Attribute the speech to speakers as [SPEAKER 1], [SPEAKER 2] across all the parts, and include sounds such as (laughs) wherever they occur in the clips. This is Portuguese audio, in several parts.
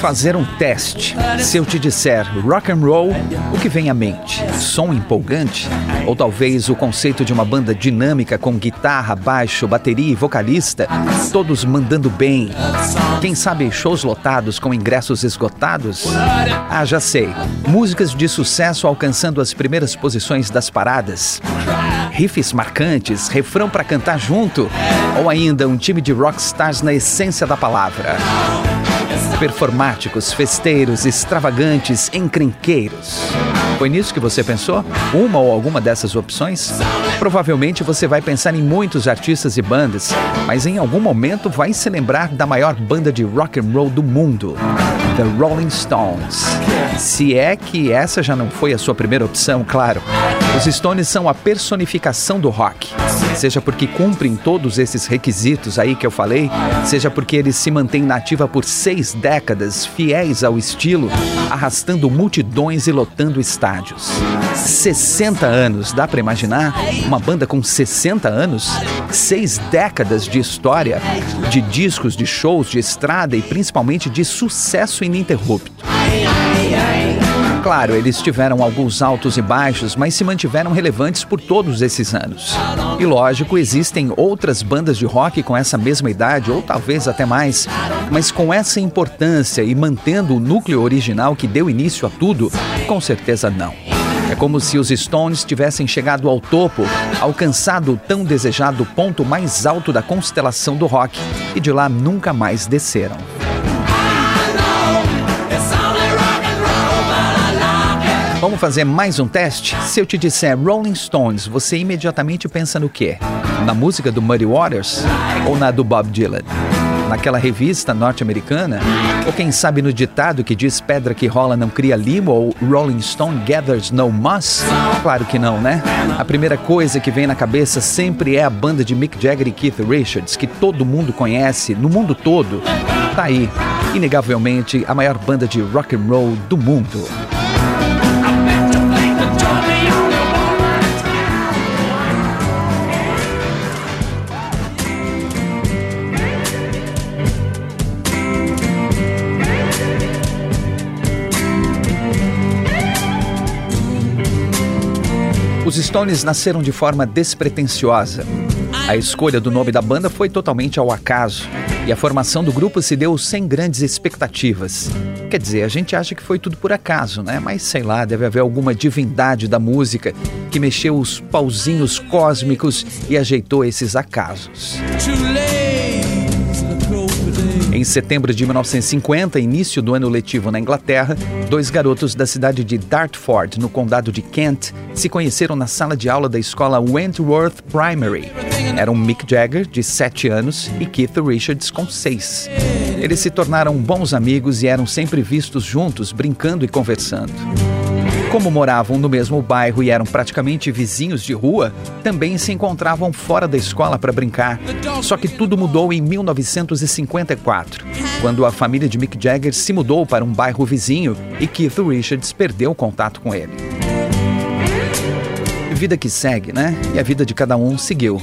[SPEAKER 1] Fazer um teste. Se eu te disser rock and roll, o que vem à mente? Som empolgante? Ou talvez o conceito de uma banda dinâmica com guitarra, baixo, bateria e vocalista, todos mandando bem? Quem sabe shows lotados com ingressos esgotados? Ah, já sei. Músicas de sucesso alcançando as primeiras posições das paradas. Riffs marcantes, refrão para cantar junto, ou ainda um time de rockstars na essência da palavra performáticos, festeiros, extravagantes, encrenqueiros. Foi nisso que você pensou? Uma ou alguma dessas opções? Provavelmente você vai pensar em muitos artistas e bandas, mas em algum momento vai se lembrar da maior banda de rock and roll do mundo, The Rolling Stones. Se é que essa já não foi a sua primeira opção, claro. Os Stones são a personificação do rock. Seja porque cumprem todos esses requisitos aí que eu falei, seja porque eles se mantêm nativa por seis décadas, fiéis ao estilo, arrastando multidões e lotando estádios. 60 anos, dá para imaginar? Uma banda com 60 anos? Seis décadas de história, de discos, de shows, de estrada e principalmente de sucesso ininterrupto. Claro, eles tiveram alguns altos e baixos, mas se mantiveram relevantes por todos esses anos. E lógico, existem outras bandas de rock com essa mesma idade, ou talvez até mais, mas com essa importância e mantendo o núcleo original que deu início a tudo, com certeza não. É como se os Stones tivessem chegado ao topo, alcançado o tão desejado ponto mais alto da constelação do rock, e de lá nunca mais desceram. Vamos fazer mais um teste? Se eu te disser Rolling Stones, você imediatamente pensa no quê? Na música do Muddy Waters ou na do Bob Dylan? Naquela revista norte-americana? Ou quem sabe no ditado que diz pedra que rola não cria limo ou Rolling Stone gathers no moss? Claro que não, né? A primeira coisa que vem na cabeça sempre é a banda de Mick Jagger e Keith Richards, que todo mundo conhece no mundo todo. Tá aí, inegavelmente a maior banda de rock and roll do mundo. Os Stones nasceram de forma despretensiosa. A escolha do nome da banda foi totalmente ao acaso e a formação do grupo se deu sem grandes expectativas. Quer dizer, a gente acha que foi tudo por acaso, né? Mas sei lá, deve haver alguma divindade da música que mexeu os pauzinhos cósmicos e ajeitou esses acasos. Em setembro de 1950, início do ano letivo na Inglaterra, dois garotos da cidade de Dartford, no condado de Kent, se conheceram na sala de aula da escola Wentworth Primary. Eram Mick Jagger, de 7 anos, e Keith Richards, com 6. Eles se tornaram bons amigos e eram sempre vistos juntos, brincando e conversando. Como moravam no mesmo bairro e eram praticamente vizinhos de rua, também se encontravam fora da escola para brincar. Só que tudo mudou em 1954, quando a família de Mick Jagger se mudou para um bairro vizinho e Keith Richards perdeu contato com ele. Vida que segue, né? E a vida de cada um seguiu.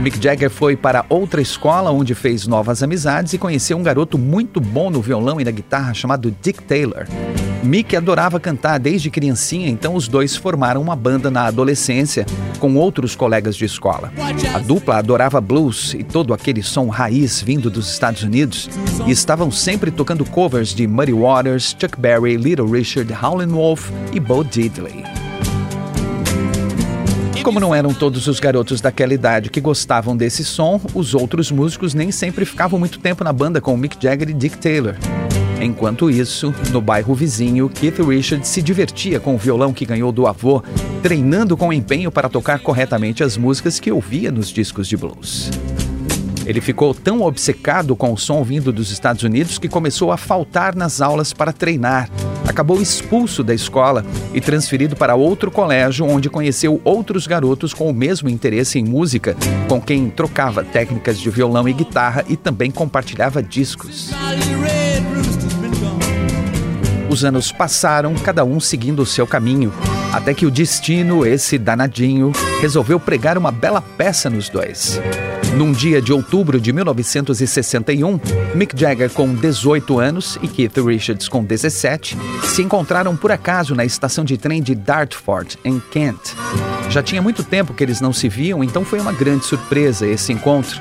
[SPEAKER 1] Mick Jagger foi para outra escola onde fez novas amizades e conheceu um garoto muito bom no violão e na guitarra chamado Dick Taylor. Mick adorava cantar desde criancinha, então os dois formaram uma banda na adolescência com outros colegas de escola. A dupla adorava blues e todo aquele som raiz vindo dos Estados Unidos e estavam sempre tocando covers de Muddy Waters, Chuck Berry, Little Richard, Howlin' Wolf e Bo Diddley. como não eram todos os garotos daquela idade que gostavam desse som, os outros músicos nem sempre ficavam muito tempo na banda com Mick Jagger e Dick Taylor. Enquanto isso, no bairro vizinho, Keith Richards se divertia com o violão que ganhou do avô, treinando com empenho para tocar corretamente as músicas que ouvia nos discos de blues. Ele ficou tão obcecado com o som vindo dos Estados Unidos que começou a faltar nas aulas para treinar. Acabou expulso da escola e transferido para outro colégio, onde conheceu outros garotos com o mesmo interesse em música, com quem trocava técnicas de violão e guitarra e também compartilhava discos. Os anos passaram, cada um seguindo o seu caminho, até que o destino, esse danadinho, resolveu pregar uma bela peça nos dois. Num dia de outubro de 1961, Mick Jagger, com 18 anos, e Keith Richards, com 17, se encontraram por acaso na estação de trem de Dartford, em Kent. Já tinha muito tempo que eles não se viam, então foi uma grande surpresa esse encontro.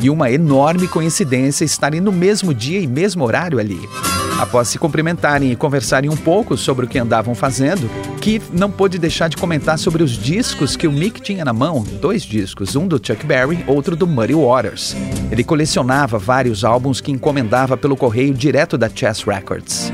[SPEAKER 1] E uma enorme coincidência estarem no mesmo dia e mesmo horário ali. Após se cumprimentarem e conversarem um pouco sobre o que andavam fazendo, Keith não pôde deixar de comentar sobre os discos que o Mick tinha na mão, dois discos, um do Chuck Berry, outro do Muddy Waters. Ele colecionava vários álbuns que encomendava pelo correio direto da Chess Records.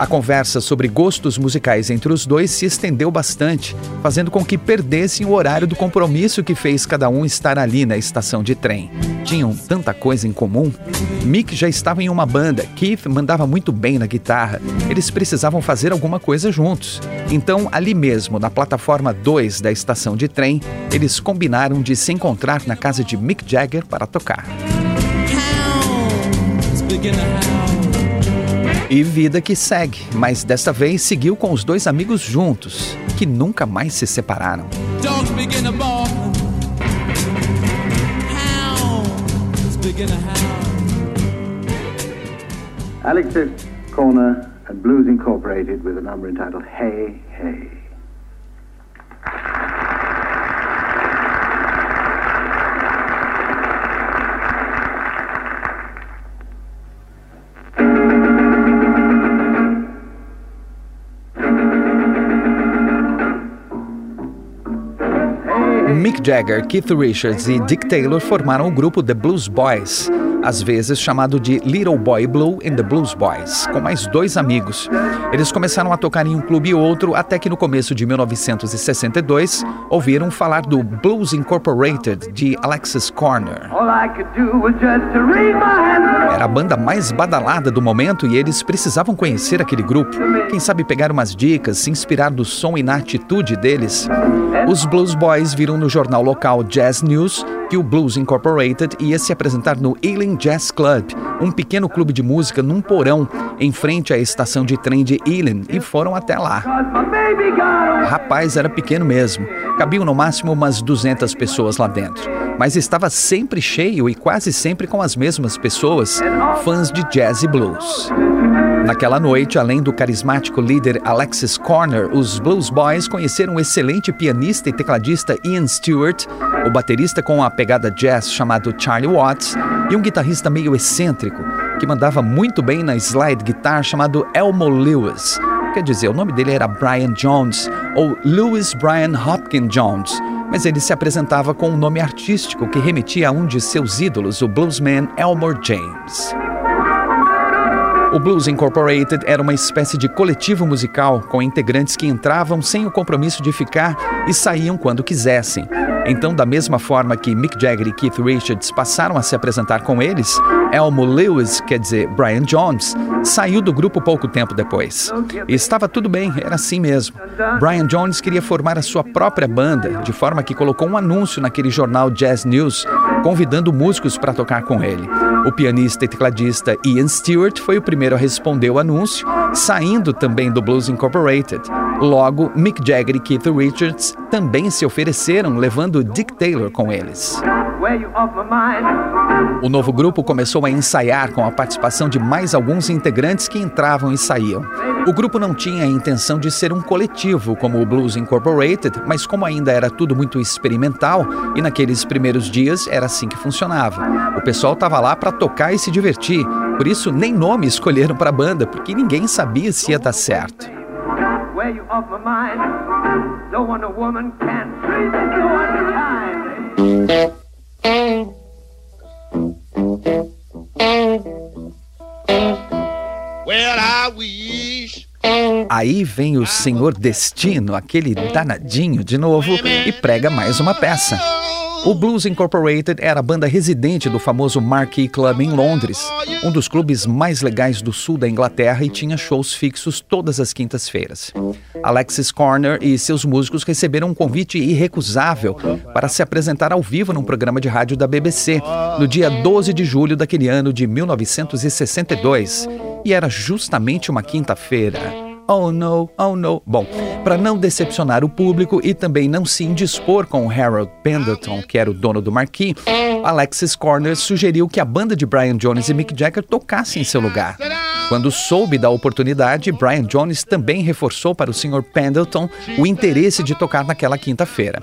[SPEAKER 1] A conversa sobre gostos musicais entre os dois se estendeu bastante, fazendo com que perdessem o horário do compromisso que fez cada um estar ali na estação de trem. Tinham tanta coisa em comum. Mick já estava em uma banda, Keith mandava muito bem na guitarra. Eles precisavam fazer alguma coisa juntos. Então, ali mesmo, na plataforma 2 da estação de trem, eles combinaram de se encontrar na casa de Mick Jagger para tocar. E vida que segue, mas desta vez seguiu com os dois amigos juntos, que nunca mais se separaram.
[SPEAKER 2] Alex's Corner and Blues Incorporated with a number entitled Hey Hey.
[SPEAKER 1] Mick Jagger, Keith Richards e Dick Taylor formaram o grupo The Blues Boys, às vezes chamado de Little Boy Blue and the Blues Boys, com mais dois amigos. Eles começaram a tocar em um clube e outro até que no começo de 1962 ouviram falar do Blues Incorporated de Alexis Corner. Era a banda mais badalada do momento e eles precisavam conhecer aquele grupo. Quem sabe pegar umas dicas, se inspirar no som e na atitude deles. Os Blues Boys viram no jornal local Jazz News que o Blues Incorporated ia se apresentar no Ealing Jazz Club, um pequeno clube de música num porão em frente à estação de trem de Ealing, e foram até lá. Rapaz, era pequeno mesmo. Cabiam no máximo umas 200 pessoas lá dentro. Mas estava sempre cheio e quase sempre com as mesmas pessoas, fãs de jazz e blues. Naquela noite, além do carismático líder Alexis Corner, os Blues Boys conheceram um excelente pianista e tecladista Ian Stewart, o baterista com a pegada jazz chamado Charlie Watts e um guitarrista meio excêntrico que mandava muito bem na slide guitar chamado Elmo Lewis. Quer dizer, o nome dele era Brian Jones ou Lewis Brian Hopkins Jones, mas ele se apresentava com um nome artístico que remetia a um de seus ídolos, o bluesman Elmore James. O Blues Incorporated era uma espécie de coletivo musical com integrantes que entravam sem o compromisso de ficar e saíam quando quisessem. Então, da mesma forma que Mick Jagger e Keith Richards passaram a se apresentar com eles, Elmo Lewis, quer dizer, Brian Jones, saiu do grupo pouco tempo depois. E estava tudo bem, era assim mesmo. Brian Jones queria formar a sua própria banda, de forma que colocou um anúncio naquele jornal Jazz News, convidando músicos para tocar com ele. O pianista e tecladista Ian Stewart foi o primeiro a responder o anúncio, saindo também do Blues Incorporated. Logo, Mick Jagger e Keith Richards também se ofereceram, levando Dick Taylor com eles. O novo grupo começou a ensaiar com a participação de mais alguns integrantes que entravam e saíam. O grupo não tinha a intenção de ser um coletivo como o Blues Incorporated, mas como ainda era tudo muito experimental e naqueles primeiros dias era assim que funcionava. O pessoal estava lá para tocar e se divertir, por isso nem nome escolheram para a banda, porque ninguém sabia se ia dar certo.
[SPEAKER 2] Off my mind. No one a woman can treat me so unkind.
[SPEAKER 1] Well, I wish Aí vem o Senhor Destino, aquele danadinho de novo, e prega mais uma peça. O Blues Incorporated era a banda residente do famoso Marquee Club em Londres, um dos clubes mais legais do sul da Inglaterra e tinha shows fixos todas as quintas-feiras. Alexis Corner e seus músicos receberam um convite irrecusável para se apresentar ao vivo num programa de rádio da BBC no dia 12 de julho daquele ano de 1962, e era justamente uma quinta-feira. Oh no, oh no. Bom, para não decepcionar o público e também não se indispor com Harold Pendleton, que era o dono do Marquis, Alexis Corner sugeriu que a banda de Brian Jones e Mick Jagger tocasse em seu lugar. Quando soube da oportunidade, Brian Jones também reforçou para o Sr. Pendleton o interesse de tocar naquela quinta-feira.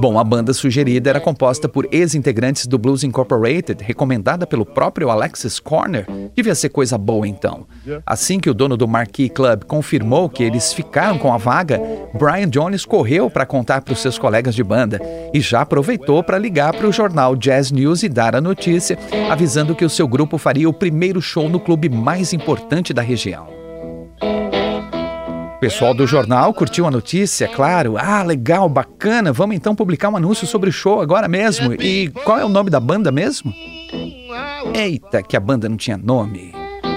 [SPEAKER 1] Bom, a banda sugerida era composta por ex-integrantes do Blues Incorporated, recomendada pelo próprio Alexis Corner. Devia ser coisa boa então. Assim que o dono do Marquee Club confirmou que eles ficaram com a vaga, Brian Jones correu para contar para os seus colegas de banda e já aproveitou para ligar para o jornal Jazz News e dar a notícia, avisando que o seu grupo faria o primeiro show no clube mais importante da região. O pessoal do jornal curtiu a notícia, claro. Ah, legal, bacana. Vamos então publicar um anúncio sobre o show agora mesmo. E qual é o nome da banda mesmo? Eita, que a banda não tinha nome.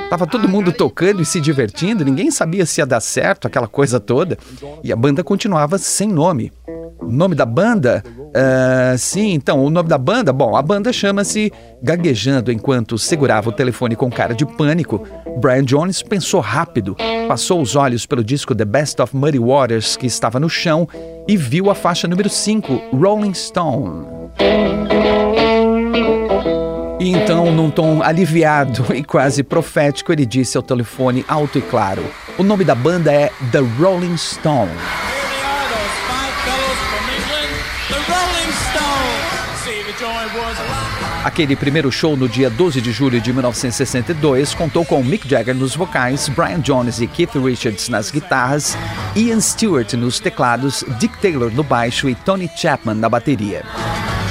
[SPEAKER 1] Tava todo mundo tocando e se divertindo, ninguém sabia se ia dar certo, aquela coisa toda. E a banda continuava sem nome. O nome da banda? Uh, sim, então, o nome da banda? Bom, a banda chama-se Gaguejando enquanto segurava o telefone com cara de pânico. Brian Jones pensou rápido, passou os olhos pelo disco The Best of Muddy Waters que estava no chão e viu a faixa número 5, Rolling Stone. E então, num tom aliviado (laughs) e quase profético, ele disse ao telefone alto e claro: O nome da banda é The Rolling Stone. Aquele primeiro show no dia 12 de julho de 1962 contou com Mick Jagger nos vocais, Brian Jones e Keith Richards nas guitarras, Ian Stewart nos teclados, Dick Taylor no baixo e Tony Chapman na bateria.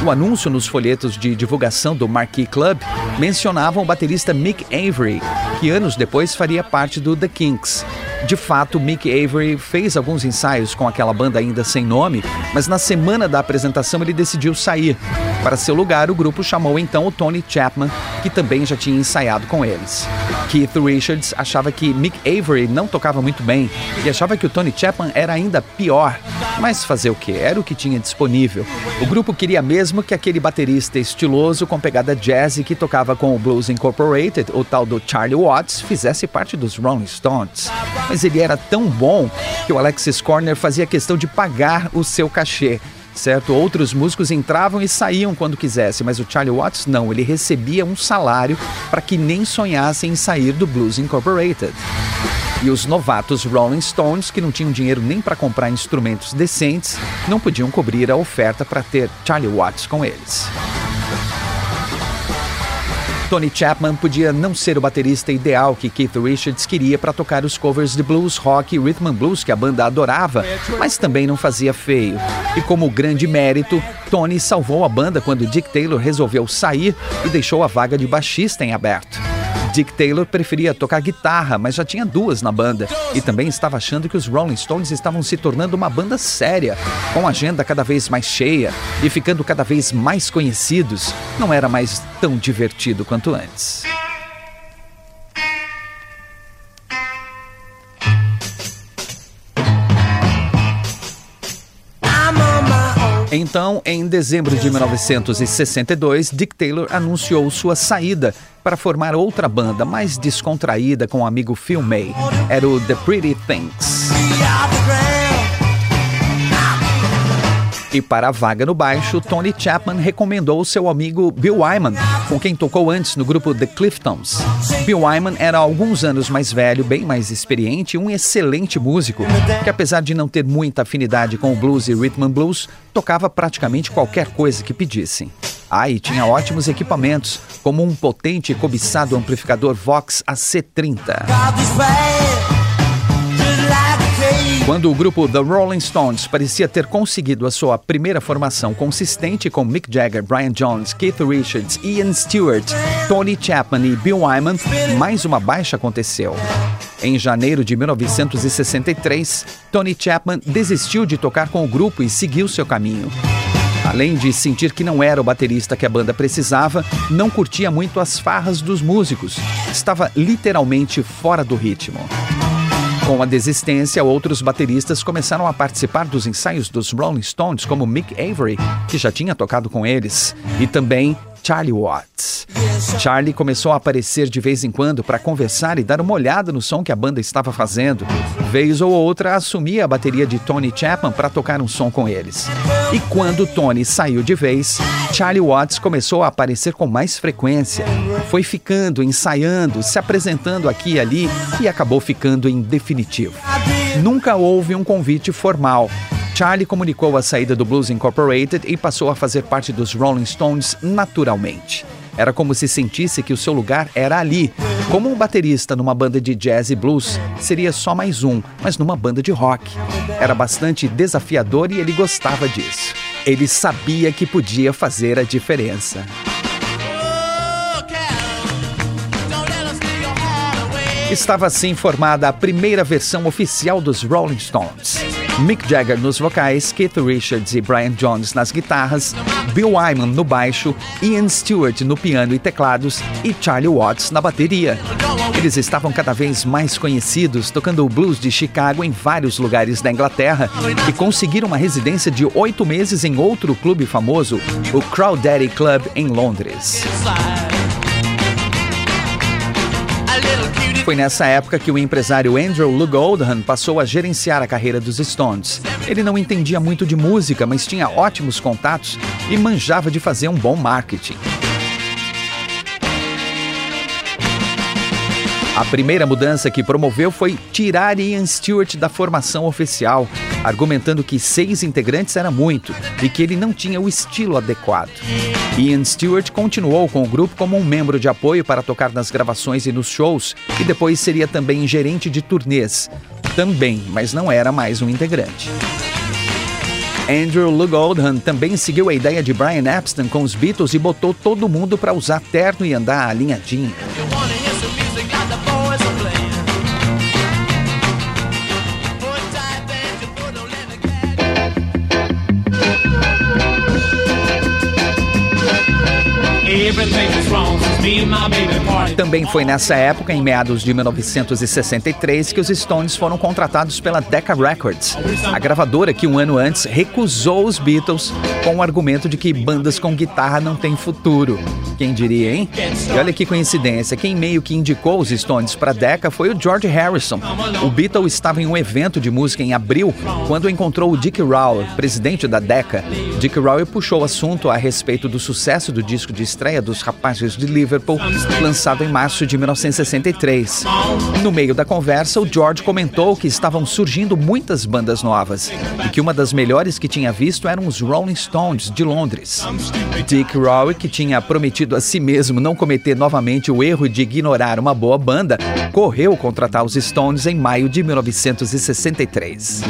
[SPEAKER 1] O anúncio nos folhetos de divulgação do Marquee Club mencionava o baterista Mick Avery, que anos depois faria parte do The Kinks. De fato, Mick Avery fez alguns ensaios com aquela banda ainda sem nome, mas na semana da apresentação ele decidiu sair. Para seu lugar, o grupo chamou então o Tony Chapman, que também já tinha ensaiado com eles. Keith Richards achava que Mick Avery não tocava muito bem e achava que o Tony Chapman era ainda pior. Mas fazer o que? Era o que tinha disponível. O grupo queria mesmo que aquele baterista estiloso com pegada jazz que tocava com o Blues Incorporated, o tal do Charlie Watts, fizesse parte dos Rolling Stones mas ele era tão bom que o Alexis Corner fazia questão de pagar o seu cachê. Certo? Outros músicos entravam e saíam quando quisesse, mas o Charlie Watts não, ele recebia um salário para que nem sonhassem em sair do Blues Incorporated. E os novatos Rolling Stones, que não tinham dinheiro nem para comprar instrumentos decentes, não podiam cobrir a oferta para ter Charlie Watts com eles. Tony Chapman podia não ser o baterista ideal que Keith Richards queria para tocar os covers de blues, rock e rhythm and blues que a banda adorava, mas também não fazia feio. E como grande mérito, Tony salvou a banda quando Dick Taylor resolveu sair e deixou a vaga de baixista em aberto. Dick Taylor preferia tocar guitarra, mas já tinha duas na banda. E também estava achando que os Rolling Stones estavam se tornando uma banda séria, com agenda cada vez mais cheia e ficando cada vez mais conhecidos. Não era mais tão divertido quanto antes. Então, em dezembro de 1962, Dick Taylor anunciou sua saída para formar outra banda mais descontraída com o amigo Phil May. Era o The Pretty Things. E para a vaga no baixo, Tony Chapman recomendou seu amigo Bill Wyman, com quem tocou antes no grupo The Cliftons. Bill Wyman era alguns anos mais velho, bem mais experiente e um excelente músico, que apesar de não ter muita afinidade com o blues e rhythm and blues, tocava praticamente qualquer coisa que pedissem. Ah, e tinha ótimos equipamentos, como um potente e cobiçado amplificador Vox AC30. Quando o grupo The Rolling Stones parecia ter conseguido a sua primeira formação consistente com Mick Jagger, Brian Jones, Keith Richards, Ian Stewart, Tony Chapman e Bill Wyman, mais uma baixa aconteceu. Em janeiro de 1963, Tony Chapman desistiu de tocar com o grupo e seguiu seu caminho. Além de sentir que não era o baterista que a banda precisava, não curtia muito as farras dos músicos. Estava literalmente fora do ritmo. Com a desistência, outros bateristas começaram a participar dos ensaios dos Rolling Stones, como Mick Avery, que já tinha tocado com eles, e também Charlie Watts. Charlie começou a aparecer de vez em quando para conversar e dar uma olhada no som que a banda estava fazendo. Vez ou outra, assumia a bateria de Tony Chapman para tocar um som com eles. E quando Tony saiu de vez, Charlie Watts começou a aparecer com mais frequência. Foi ficando, ensaiando, se apresentando aqui e ali e acabou ficando em definitivo. Nunca houve um convite formal. Charlie comunicou a saída do Blues Incorporated e passou a fazer parte dos Rolling Stones naturalmente. Era como se sentisse que o seu lugar era ali. Como um baterista numa banda de jazz e blues, seria só mais um, mas numa banda de rock. Era bastante desafiador e ele gostava disso. Ele sabia que podia fazer a diferença. Estava assim formada a primeira versão oficial dos Rolling Stones. Mick Jagger nos vocais, Keith Richards e Brian Jones nas guitarras, Bill Wyman no baixo, Ian Stewart no piano e teclados e Charlie Watts na bateria. Eles estavam cada vez mais conhecidos, tocando o blues de Chicago em vários lugares da Inglaterra e conseguiram uma residência de oito meses em outro clube famoso, o Crawdaddy Club em Londres. Foi nessa época que o empresário Andrew Lou Oldham passou a gerenciar a carreira dos Stones. Ele não entendia muito de música, mas tinha ótimos contatos e manjava de fazer um bom marketing. A primeira mudança que promoveu foi tirar Ian Stewart da formação oficial, argumentando que seis integrantes era muito e que ele não tinha o estilo adequado. Ian Stewart continuou com o grupo como um membro de apoio para tocar nas gravações e nos shows, e depois seria também gerente de turnês. Também, mas não era mais um integrante. Andrew Lou Oldham também seguiu a ideia de Brian Epstein com os Beatles e botou todo mundo para usar terno e andar alinhadinho. Também foi nessa época, em meados de 1963, que os Stones foram contratados pela Decca Records, a gravadora que um ano antes recusou os Beatles com o argumento de que bandas com guitarra não têm futuro. Quem diria, hein? E olha que coincidência, quem meio que indicou os Stones para Decca foi o George Harrison. O Beatle estava em um evento de música em abril quando encontrou o Dick Rowell, presidente da Decca. Dick Rowell puxou o assunto a respeito do sucesso do disco de estreia dos Rapazes de Liverpool, lançado em março de 1963. No meio da conversa, o George comentou que estavam surgindo muitas bandas novas e que uma das melhores que tinha visto eram os Rolling Stones de Londres. Dick Rowell, que tinha prometido a si mesmo não cometer novamente o erro de ignorar uma boa banda, correu contratar os Stones em maio de 1963.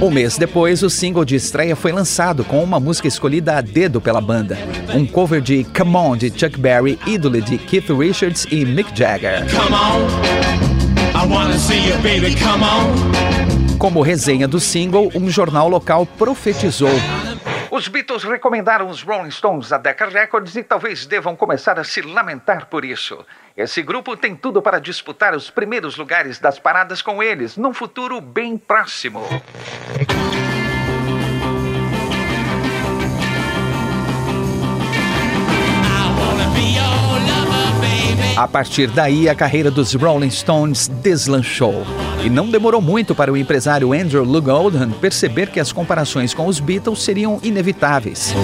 [SPEAKER 1] Um mês depois, o single de estreia foi lançado com uma música escolhida a dedo pela banda. Um cover de Come On de Chuck Berry, ídolo de Keith Richards e Mick Jagger. Como resenha do single, um jornal local profetizou os Beatles recomendaram os Rolling Stones a Decca Records e talvez devam começar a se lamentar por isso. Esse grupo tem tudo para disputar os primeiros lugares das paradas com eles num futuro bem próximo. A partir daí, a carreira dos Rolling Stones deslanchou. E não demorou muito para o empresário Andrew Lou Oldham perceber que as comparações com os Beatles seriam inevitáveis.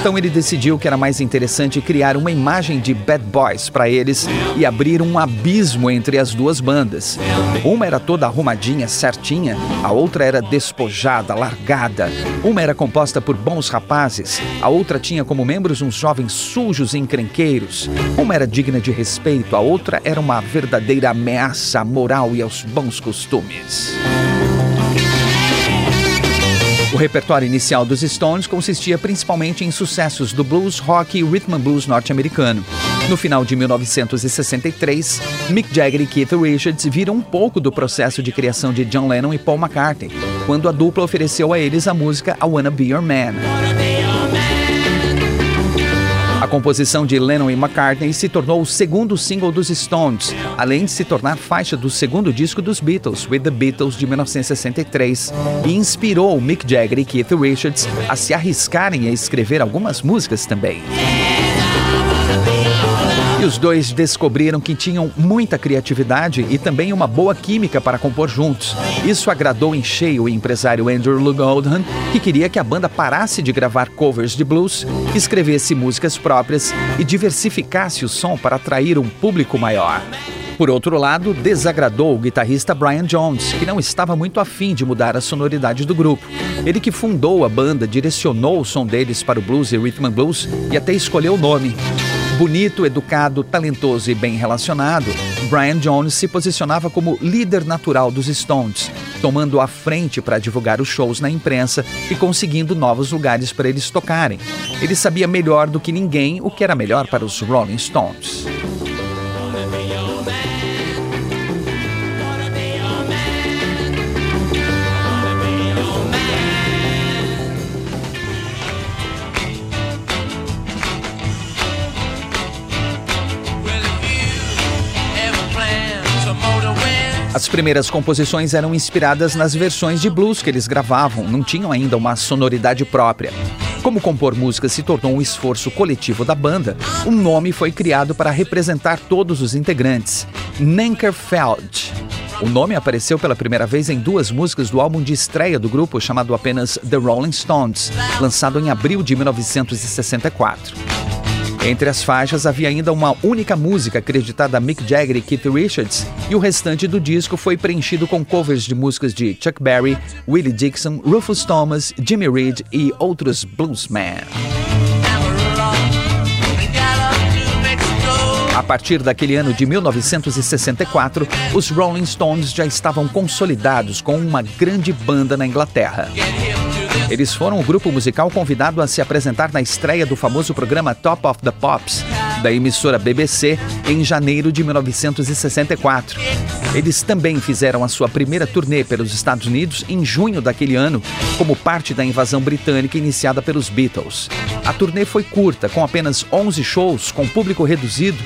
[SPEAKER 1] Então ele decidiu que era mais interessante criar uma imagem de bad boys para eles e abrir um abismo entre as duas bandas. Uma era toda arrumadinha, certinha, a outra era despojada, largada. Uma era composta por bons rapazes, a outra tinha como membros uns jovens sujos e encrenqueiros. Uma era digna de respeito, a outra era uma verdadeira ameaça moral e aos bons costumes costumes. O repertório inicial dos Stones consistia principalmente em sucessos do blues, rock e rhythm blues norte-americano. No final de 1963, Mick Jagger e Keith Richards viram um pouco do processo de criação de John Lennon e Paul McCartney, quando a dupla ofereceu a eles a música I Wanna Be Your Man. A composição de Lennon e McCartney se tornou o segundo single dos Stones, além de se tornar faixa do segundo disco dos Beatles, With the Beatles, de 1963, e inspirou Mick Jagger e Keith Richards a se arriscarem a escrever algumas músicas também. E os dois descobriram que tinham muita criatividade e também uma boa química para compor juntos. Isso agradou em cheio o empresário Andrew Luke Oldham, que queria que a banda parasse de gravar covers de blues, escrevesse músicas próprias e diversificasse o som para atrair um público maior. Por outro lado, desagradou o guitarrista Brian Jones, que não estava muito afim de mudar a sonoridade do grupo. Ele que fundou a banda, direcionou o som deles para o blues e rhythm and blues e até escolheu o nome. Bonito, educado, talentoso e bem relacionado, Brian Jones se posicionava como líder natural dos Stones, tomando a frente para divulgar os shows na imprensa e conseguindo novos lugares para eles tocarem. Ele sabia melhor do que ninguém o que era melhor para os Rolling Stones. As primeiras composições eram inspiradas nas versões de blues que eles gravavam, não tinham ainda uma sonoridade própria. Como compor música se tornou um esforço coletivo da banda, um nome foi criado para representar todos os integrantes: Nankerfeld. O nome apareceu pela primeira vez em duas músicas do álbum de estreia do grupo chamado apenas The Rolling Stones, lançado em abril de 1964. Entre as faixas havia ainda uma única música acreditada a Mick Jagger e Keith Richards, e o restante do disco foi preenchido com covers de músicas de Chuck Berry, Willie Dixon, Rufus Thomas, Jimmy Reed e outros bluesmen. A partir daquele ano de 1964, os Rolling Stones já estavam consolidados com uma grande banda na Inglaterra. Eles foram o grupo musical convidado a se apresentar na estreia do famoso programa Top of the Pops, da emissora BBC, em janeiro de 1964. Eles também fizeram a sua primeira turnê pelos Estados Unidos em junho daquele ano, como parte da invasão britânica iniciada pelos Beatles. A turnê foi curta, com apenas 11 shows, com público reduzido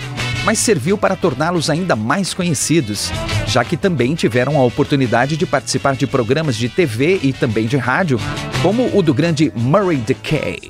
[SPEAKER 1] mas serviu para torná-los ainda mais conhecidos, já que também tiveram a oportunidade de participar de programas de TV e também de rádio, como o do grande Murray Decay.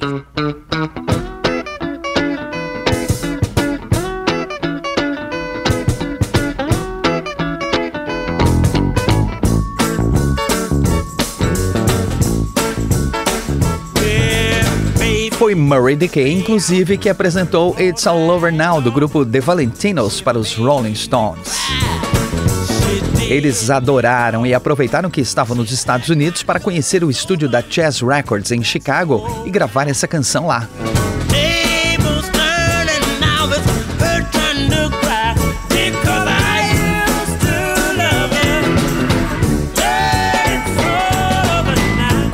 [SPEAKER 1] Foi Murray Decay, inclusive, que apresentou It's All Over Now do grupo The Valentinos para os Rolling Stones. Eles adoraram e aproveitaram que estavam nos Estados Unidos para conhecer o estúdio da Chess Records em Chicago e gravar essa canção lá.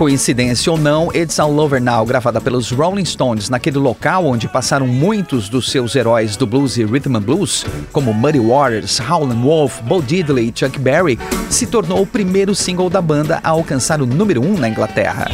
[SPEAKER 1] Coincidência ou não, It's All Over Now, gravada pelos Rolling Stones naquele local onde passaram muitos dos seus heróis do blues e rhythm and blues, como Muddy Waters, Howlin' Wolf, Bo Diddley e Chuck Berry, se tornou o primeiro single da banda a alcançar o número 1 um na Inglaterra.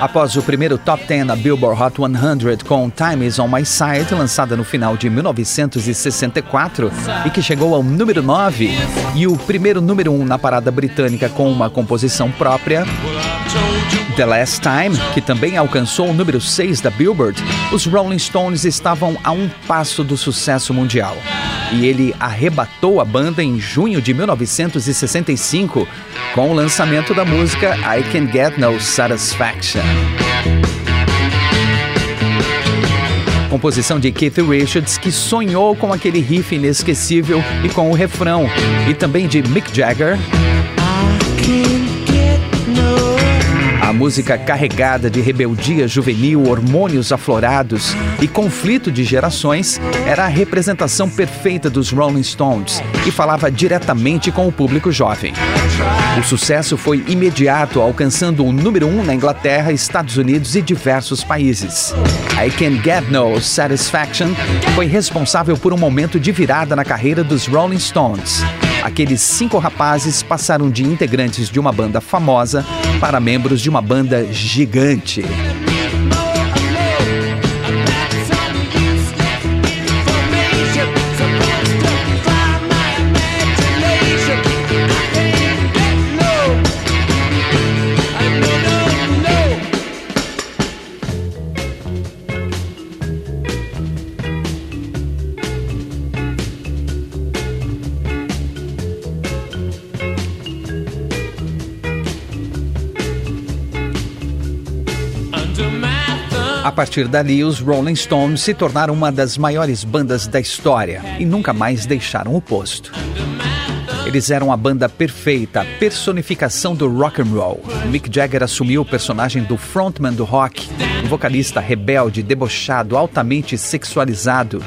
[SPEAKER 1] Após o primeiro top 10 na Billboard Hot 100 com Time Is On My Side, lançada no final de 1964 e que chegou ao número 9, e o primeiro número 1 na parada britânica com uma composição própria, The Last Time, que também alcançou o número 6 da Billboard, os Rolling Stones estavam a um passo do sucesso mundial. E ele arrebatou a banda em junho de 1965 com o lançamento da música I Can Get No Satisfaction. Composição de Keith Richards, que sonhou com aquele riff inesquecível e com o refrão, e também de Mick Jagger. Música carregada de rebeldia juvenil, hormônios aflorados e conflito de gerações era a representação perfeita dos Rolling Stones e falava diretamente com o público jovem. O sucesso foi imediato, alcançando o número 1 um na Inglaterra, Estados Unidos e diversos países. I Can Get No Satisfaction foi responsável por um momento de virada na carreira dos Rolling Stones. Aqueles cinco rapazes passaram de integrantes de uma banda famosa para membros de uma banda gigante. Partir dali, os Rolling Stones se tornaram uma das maiores bandas da história e nunca mais deixaram o posto. Eles eram a banda perfeita, a personificação do rock and roll. Mick Jagger assumiu o personagem do frontman do rock, um vocalista rebelde, debochado, altamente sexualizado.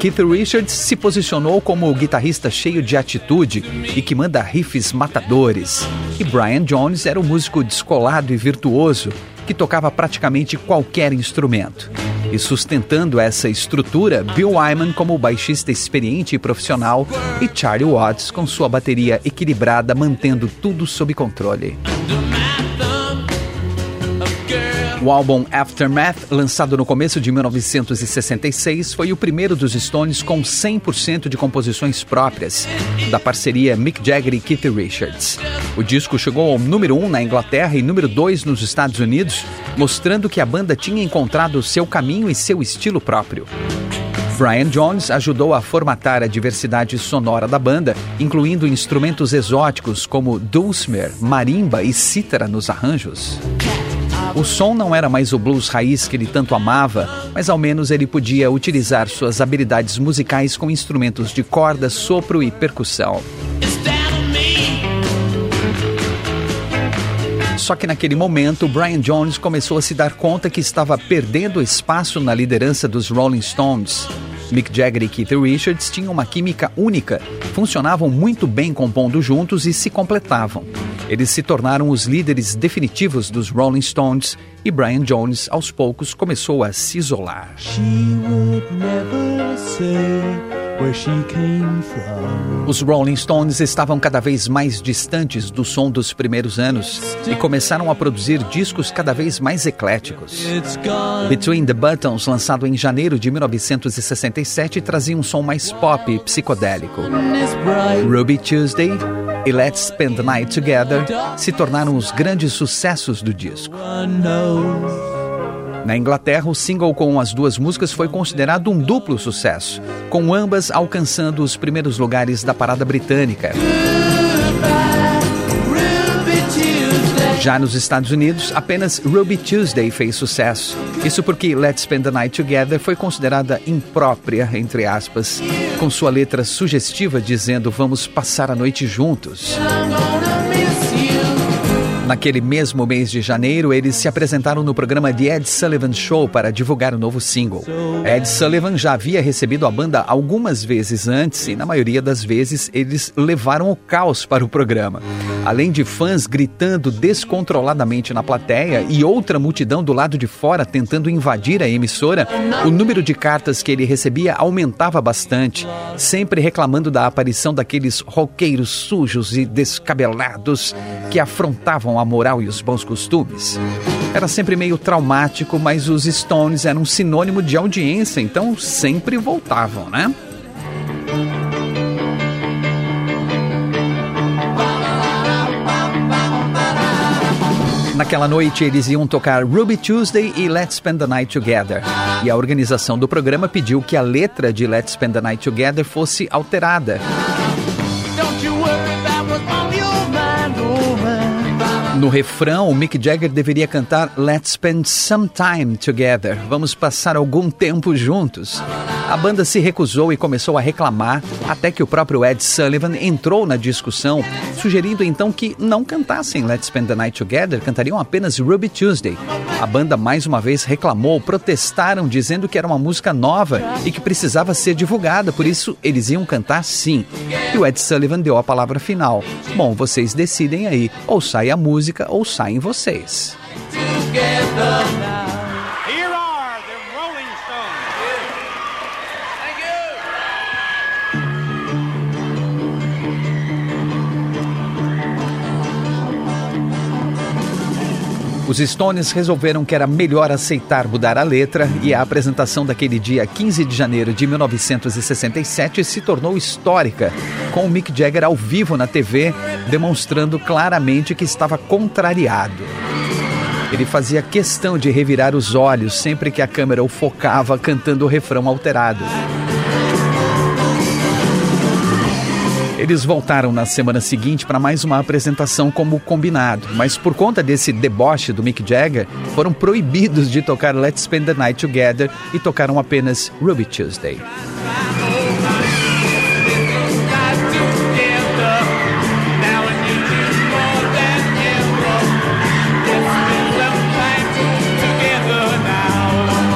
[SPEAKER 1] Keith Richards se posicionou como o guitarrista cheio de atitude e que manda riffs matadores. E Brian Jones era o músico descolado e virtuoso, que tocava praticamente qualquer instrumento. E sustentando essa estrutura, Bill Wyman como baixista experiente e profissional e Charlie Watts com sua bateria equilibrada mantendo tudo sob controle. O álbum Aftermath, lançado no começo de 1966, foi o primeiro dos Stones com 100% de composições próprias, da parceria Mick Jagger e Keith Richards. O disco chegou ao número 1 um na Inglaterra e número 2 nos Estados Unidos, mostrando que a banda tinha encontrado seu caminho e seu estilo próprio. Brian Jones ajudou a formatar a diversidade sonora da banda, incluindo instrumentos exóticos como dulcimer, marimba e cítara nos arranjos. O som não era mais o blues raiz que ele tanto amava, mas ao menos ele podia utilizar suas habilidades musicais com instrumentos de corda, sopro e percussão. Só que naquele momento, Brian Jones começou a se dar conta que estava perdendo espaço na liderança dos Rolling Stones. Mick Jagger e Keith Richards tinham uma química única, funcionavam muito bem compondo juntos e se completavam. Eles se tornaram os líderes definitivos dos Rolling Stones e Brian Jones, aos poucos, começou a se isolar. Os Rolling Stones estavam cada vez mais distantes do som dos primeiros anos e começaram a produzir discos cada vez mais ecléticos. Between the Buttons, lançado em janeiro de 1967, trazia um som mais pop e psicodélico. Ruby Tuesday e Let's Spend the Night Together se tornaram os grandes sucessos do disco. Na Inglaterra, o single com as duas músicas foi considerado um duplo sucesso, com ambas alcançando os primeiros lugares da parada britânica. Já nos Estados Unidos, apenas Ruby Tuesday fez sucesso. Isso porque Let's Spend the Night Together foi considerada imprópria, entre aspas, com sua letra sugestiva dizendo vamos passar a noite juntos. Naquele mesmo mês de janeiro, eles se apresentaram no programa The Ed Sullivan Show para divulgar o novo single. Ed Sullivan já havia recebido a banda algumas vezes antes e, na maioria das vezes, eles levaram o caos para o programa. Além de fãs gritando descontroladamente na plateia e outra multidão do lado de fora tentando invadir a emissora, o número de cartas que ele recebia aumentava bastante, sempre reclamando da aparição daqueles roqueiros sujos e descabelados que afrontavam a moral e os bons costumes. Era sempre meio traumático, mas os Stones eram sinônimo de audiência, então sempre voltavam, né? Naquela noite eles iam tocar Ruby Tuesday e Let's Spend the Night Together. E a organização do programa pediu que a letra de Let's Spend the Night Together fosse alterada. No refrão, o Mick Jagger deveria cantar Let's Spend Some Time Together. Vamos passar algum tempo juntos. A banda se recusou e começou a reclamar, até que o próprio Ed Sullivan entrou na discussão, sugerindo então que não cantassem Let's Spend the Night Together, cantariam apenas Ruby Tuesday. A banda mais uma vez reclamou, protestaram, dizendo que era uma música nova e que precisava ser divulgada, por isso eles iam cantar sim. E o Ed Sullivan deu a palavra final. Bom, vocês decidem aí, ou sai a música ou saem vocês. Os Stones resolveram que era melhor aceitar mudar a letra e a apresentação daquele dia 15 de janeiro de 1967 se tornou histórica, com o Mick Jagger ao vivo na TV, demonstrando claramente que estava contrariado. Ele fazia questão de revirar os olhos sempre que a câmera o focava cantando o refrão alterado. Eles voltaram na semana seguinte para mais uma apresentação como combinado, mas por conta desse deboche do Mick Jagger, foram proibidos de tocar Let's Spend the Night Together e tocaram apenas Ruby Tuesday.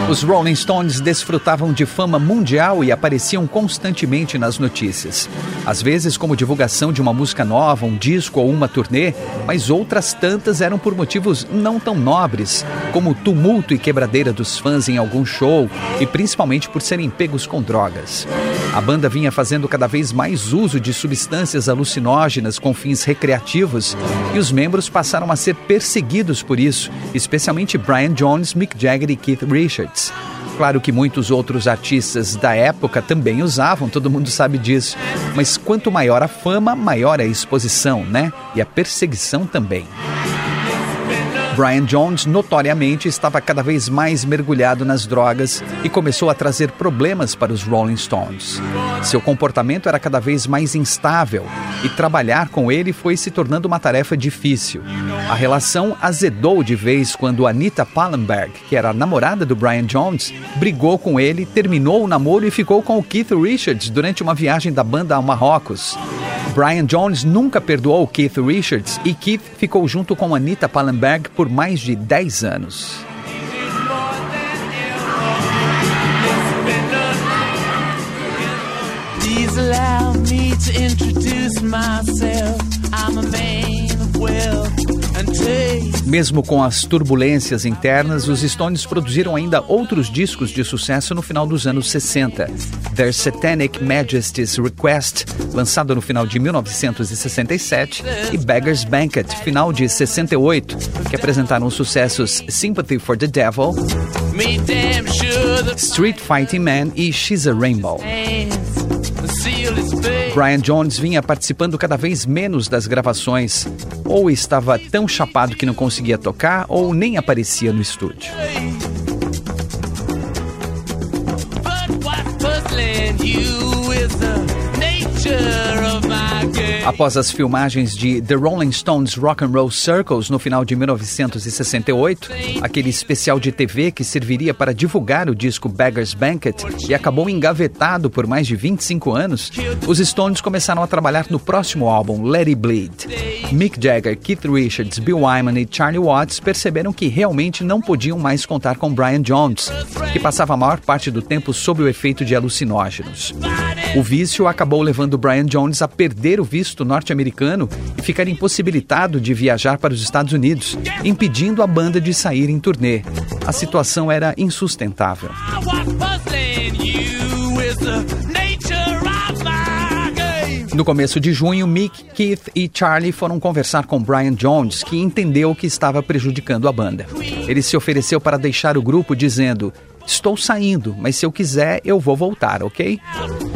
[SPEAKER 1] Os Rolling Stones desfrutavam de fama mundial e apareciam constantemente nas notícias. Às vezes como divulgação de uma música nova, um disco ou uma turnê, mas outras tantas eram por motivos não tão nobres, como tumulto e quebradeira dos fãs em algum show e principalmente por serem pegos com drogas. A banda vinha fazendo cada vez mais uso de substâncias alucinógenas com fins recreativos e os membros passaram a ser perseguidos por isso, especialmente Brian Jones, Mick Jagger e Keith Richards. Claro que muitos outros artistas da época também usavam, todo mundo sabe disso. Mas quanto maior a fama, maior a exposição, né? E a perseguição também. Brian Jones notoriamente estava cada vez mais mergulhado nas drogas e começou a trazer problemas para os Rolling Stones. Seu comportamento era cada vez mais instável e trabalhar com ele foi se tornando uma tarefa difícil. A relação azedou de vez quando Anita Pallenberg, que era a namorada do Brian Jones, brigou com ele, terminou o namoro e ficou com o Keith Richards durante uma viagem da banda ao Marrocos. Brian Jones nunca perdoou Keith Richards e Keith ficou junto com Anita Pallenberg por mais de 10 anos. Allow me to introduce myself. I'm a man of wealth. Mesmo com as turbulências internas, os Stones produziram ainda outros discos de sucesso no final dos anos 60. Their Satanic Majesty's Request, lançado no final de 1967, e Beggar's Banquet, final de 68, que apresentaram os sucessos Sympathy for the Devil, Street Fighting Man e She's a Rainbow. Brian Jones vinha participando cada vez menos das gravações, ou estava tão chapado que não conseguia tocar, ou nem aparecia no estúdio. Após as filmagens de The Rolling Stones Rock and Roll Circles no final de 1968, aquele especial de TV que serviria para divulgar o disco Beggar's Banquet e acabou engavetado por mais de 25 anos, os Stones começaram a trabalhar no próximo álbum, Let It Bleed. Mick Jagger, Keith Richards, Bill Wyman e Charlie Watts perceberam que realmente não podiam mais contar com Brian Jones, que passava a maior parte do tempo sob o efeito de alucinógenos. O vício acabou levando Brian Jones a perder o visto norte-americano e ficar impossibilitado de viajar para os Estados Unidos, impedindo a banda de sair em turnê. A situação era insustentável. No começo de junho, Mick, Keith e Charlie foram conversar com Brian Jones, que entendeu que estava prejudicando a banda. Ele se ofereceu para deixar o grupo, dizendo: Estou saindo, mas se eu quiser, eu vou voltar, ok?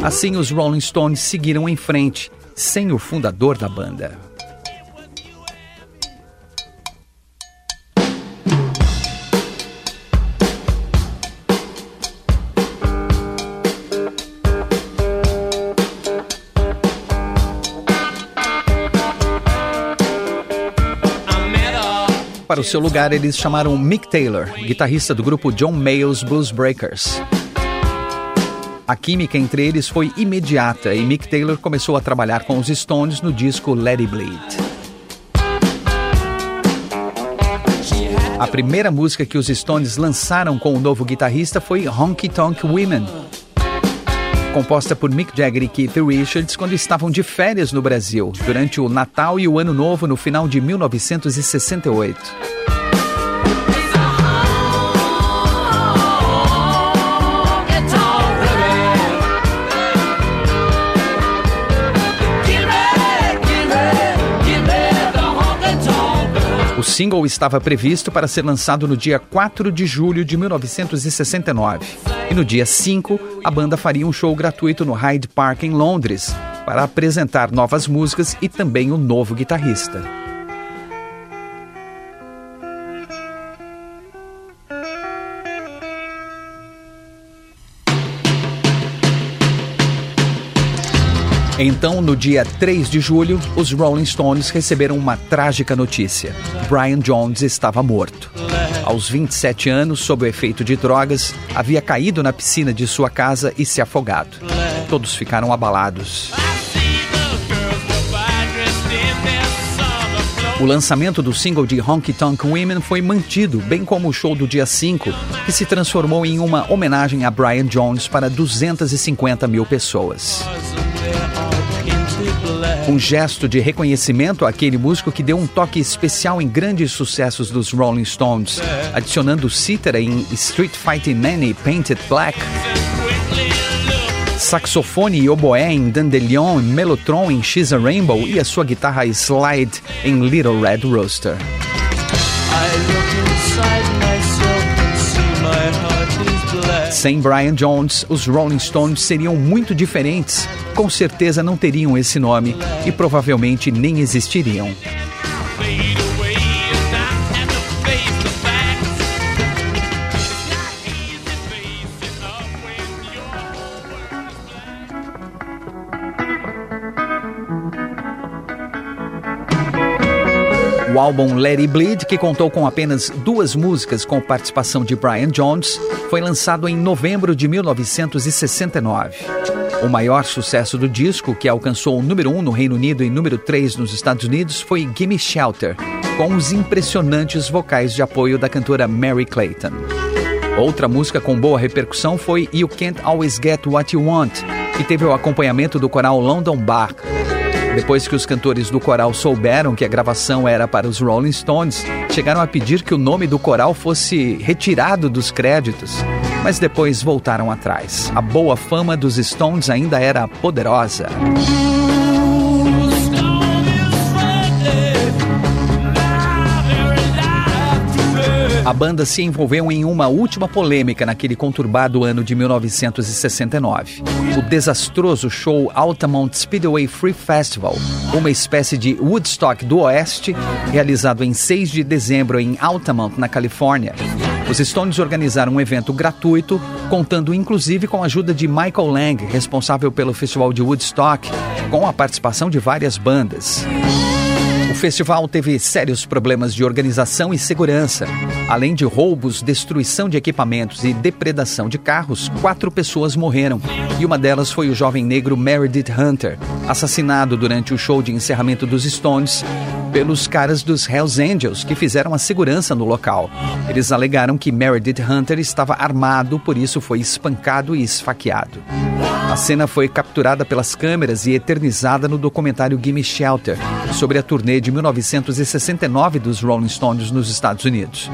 [SPEAKER 1] Assim, os Rolling Stones seguiram em frente, sem o fundador da banda. Para o seu lugar, eles chamaram Mick Taylor, guitarrista do grupo John Mayo's Blues Breakers. A química entre eles foi imediata e Mick Taylor começou a trabalhar com os Stones no disco Let It Bleed. A primeira música que os Stones lançaram com o novo guitarrista foi Honky Tonk Women, composta por Mick Jagger e Keith Richards quando estavam de férias no Brasil, durante o Natal e o Ano Novo no final de 1968. Single estava previsto para ser lançado no dia 4 de julho de 1969. E no dia 5, a banda faria um show gratuito no Hyde Park, em Londres, para apresentar novas músicas e também um novo guitarrista. Então, no dia 3 de julho, os Rolling Stones receberam uma trágica notícia. Brian Jones estava morto. Aos 27 anos, sob o efeito de drogas, havia caído na piscina de sua casa e se afogado. Todos ficaram abalados. O lançamento do single de Honky Tonk Women foi mantido, bem como o show do dia 5, que se transformou em uma homenagem a Brian Jones para 250 mil pessoas. Um gesto de reconhecimento àquele músico que deu um toque especial em grandes sucessos dos Rolling Stones, adicionando cítara em Street Fighting Man e Painted Black, saxofone e oboé em Dandelion e Mellotron em She's a Rainbow e a sua guitarra slide em Little Red Rooster. Sem Brian Jones, os Rolling Stones seriam muito diferentes. Com certeza não teriam esse nome e provavelmente nem existiriam. Álbum Let It Bleed, que contou com apenas duas músicas com participação de Brian Jones, foi lançado em novembro de 1969. O maior sucesso do disco, que alcançou o número 1 um no Reino Unido e número 3 nos Estados Unidos, foi Gimme Shelter, com os impressionantes vocais de apoio da cantora Mary Clayton. Outra música com boa repercussão foi You Can't Always Get What You Want, que teve o acompanhamento do coral London Bar. Depois que os cantores do coral souberam que a gravação era para os Rolling Stones, chegaram a pedir que o nome do coral fosse retirado dos créditos, mas depois voltaram atrás. A boa fama dos Stones ainda era poderosa. A banda se envolveu em uma última polêmica naquele conturbado ano de 1969. O desastroso show Altamont Speedway Free Festival, uma espécie de Woodstock do Oeste, realizado em 6 de dezembro em Altamont, na Califórnia. Os Stones organizaram um evento gratuito, contando inclusive com a ajuda de Michael Lang, responsável pelo festival de Woodstock, com a participação de várias bandas. Festival teve sérios problemas de organização e segurança. Além de roubos, destruição de equipamentos e depredação de carros, quatro pessoas morreram. E uma delas foi o jovem negro Meredith Hunter, assassinado durante o show de encerramento dos Stones pelos caras dos Hells Angels que fizeram a segurança no local. Eles alegaram que Meredith Hunter estava armado, por isso foi espancado e esfaqueado. A cena foi capturada pelas câmeras e eternizada no documentário Gimme Shelter, sobre a turnê de 1969 dos Rolling Stones nos Estados Unidos.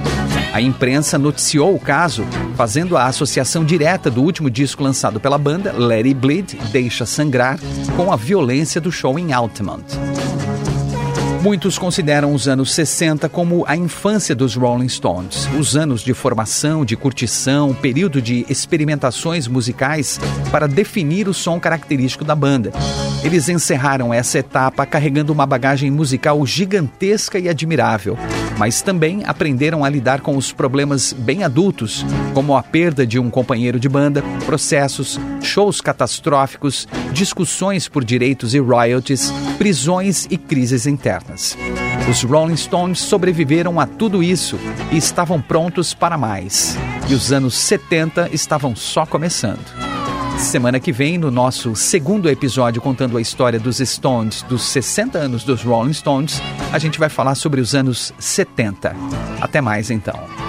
[SPEAKER 1] A imprensa noticiou o caso, fazendo a associação direta do último disco lançado pela banda, Let It Bleed, Deixa Sangrar, com a violência do show em Altamont. Muitos consideram os anos 60 como a infância dos Rolling Stones, os anos de formação, de curtição, período de experimentações musicais para definir o som característico da banda. Eles encerraram essa etapa carregando uma bagagem musical gigantesca e admirável. mas também aprenderam a lidar com os problemas bem adultos, como a perda de um companheiro de banda, processos, shows catastróficos, discussões por direitos e royalties, prisões e crises internas. Os Rolling Stones sobreviveram a tudo isso e estavam prontos para mais. E os anos 70 estavam só começando. Semana que vem, no nosso segundo episódio contando a história dos Stones, dos 60 anos dos Rolling Stones, a gente vai falar sobre os anos 70. Até mais então.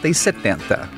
[SPEAKER 1] 60 e 70.